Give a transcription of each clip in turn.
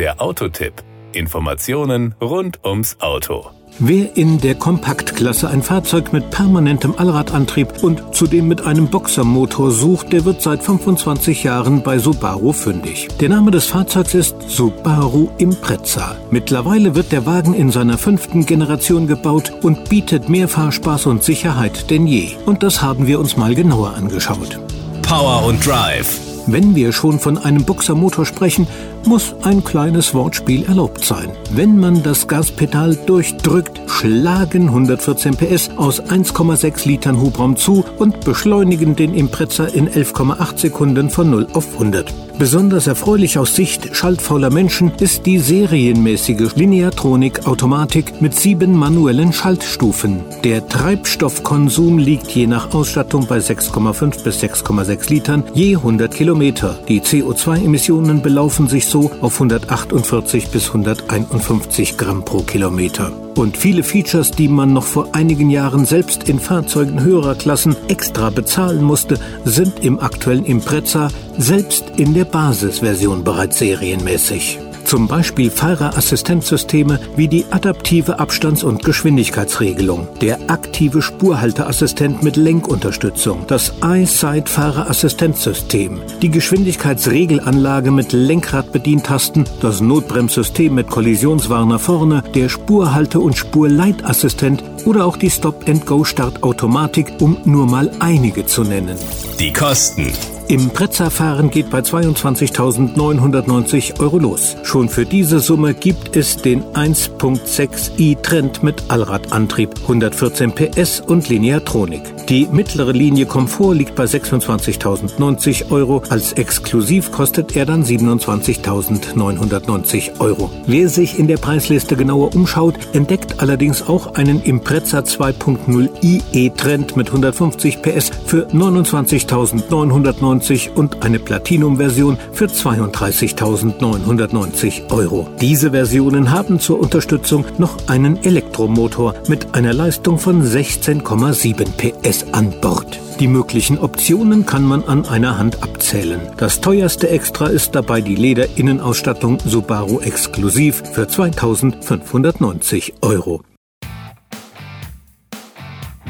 Der Autotipp. Informationen rund ums Auto. Wer in der Kompaktklasse ein Fahrzeug mit permanentem Allradantrieb und zudem mit einem Boxermotor sucht, der wird seit 25 Jahren bei Subaru fündig. Der Name des Fahrzeugs ist Subaru Impreza. Mittlerweile wird der Wagen in seiner fünften Generation gebaut und bietet mehr Fahrspaß und Sicherheit denn je. Und das haben wir uns mal genauer angeschaut. Power und Drive. Wenn wir schon von einem Boxermotor sprechen, muss ein kleines Wortspiel erlaubt sein. Wenn man das Gaspedal durchdrückt, schlagen 114 PS aus 1,6 Litern Hubraum zu und beschleunigen den Impreza in 11,8 Sekunden von 0 auf 100. Besonders erfreulich aus Sicht schaltfauler Menschen ist die serienmäßige Lineatronik-Automatik mit sieben manuellen Schaltstufen. Der Treibstoffkonsum liegt je nach Ausstattung bei 6,5 bis 6,6 Litern je 100 Kilometer. Die CO2-Emissionen belaufen sich so auf 148 bis 151 Gramm pro Kilometer. Und viele Features, die man noch vor einigen Jahren selbst in Fahrzeugen höherer Klassen extra bezahlen musste, sind im aktuellen Impreza selbst in der Basisversion bereits serienmäßig. Zum Beispiel Fahrerassistenzsysteme wie die adaptive Abstands- und Geschwindigkeitsregelung, der aktive Spurhalteassistent mit Lenkunterstützung, das iSight-Fahrerassistenzsystem, die Geschwindigkeitsregelanlage mit Lenkradbedientasten, das Notbremssystem mit Kollisionswarner vorne, der Spurhalte- und Spurleitassistent. Oder auch die Stop-and-Go-Startautomatik, um nur mal einige zu nennen. Die Kosten. Im Prezza-Fahren geht bei 22.990 Euro los. Schon für diese Summe gibt es den 1.6i Trend mit Allradantrieb, 114 PS und Lineatronik. Die mittlere Linie Komfort liegt bei 26.090 Euro. Als exklusiv kostet er dann 27.990 Euro. Wer sich in der Preisliste genauer umschaut, entdeckt allerdings auch einen Impreza 2.0 IE Trend mit 150 PS für 29.990 und eine Platinum-Version für 32.990 Euro. Diese Versionen haben zur Unterstützung noch einen Elektromotor mit einer Leistung von 16,7 PS an Bord. Die möglichen Optionen kann man an einer Hand abzählen. Das teuerste Extra ist dabei die Lederinnenausstattung Subaru Exklusiv für 2590 Euro.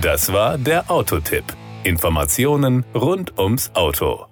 Das war der Autotipp. Informationen rund ums Auto.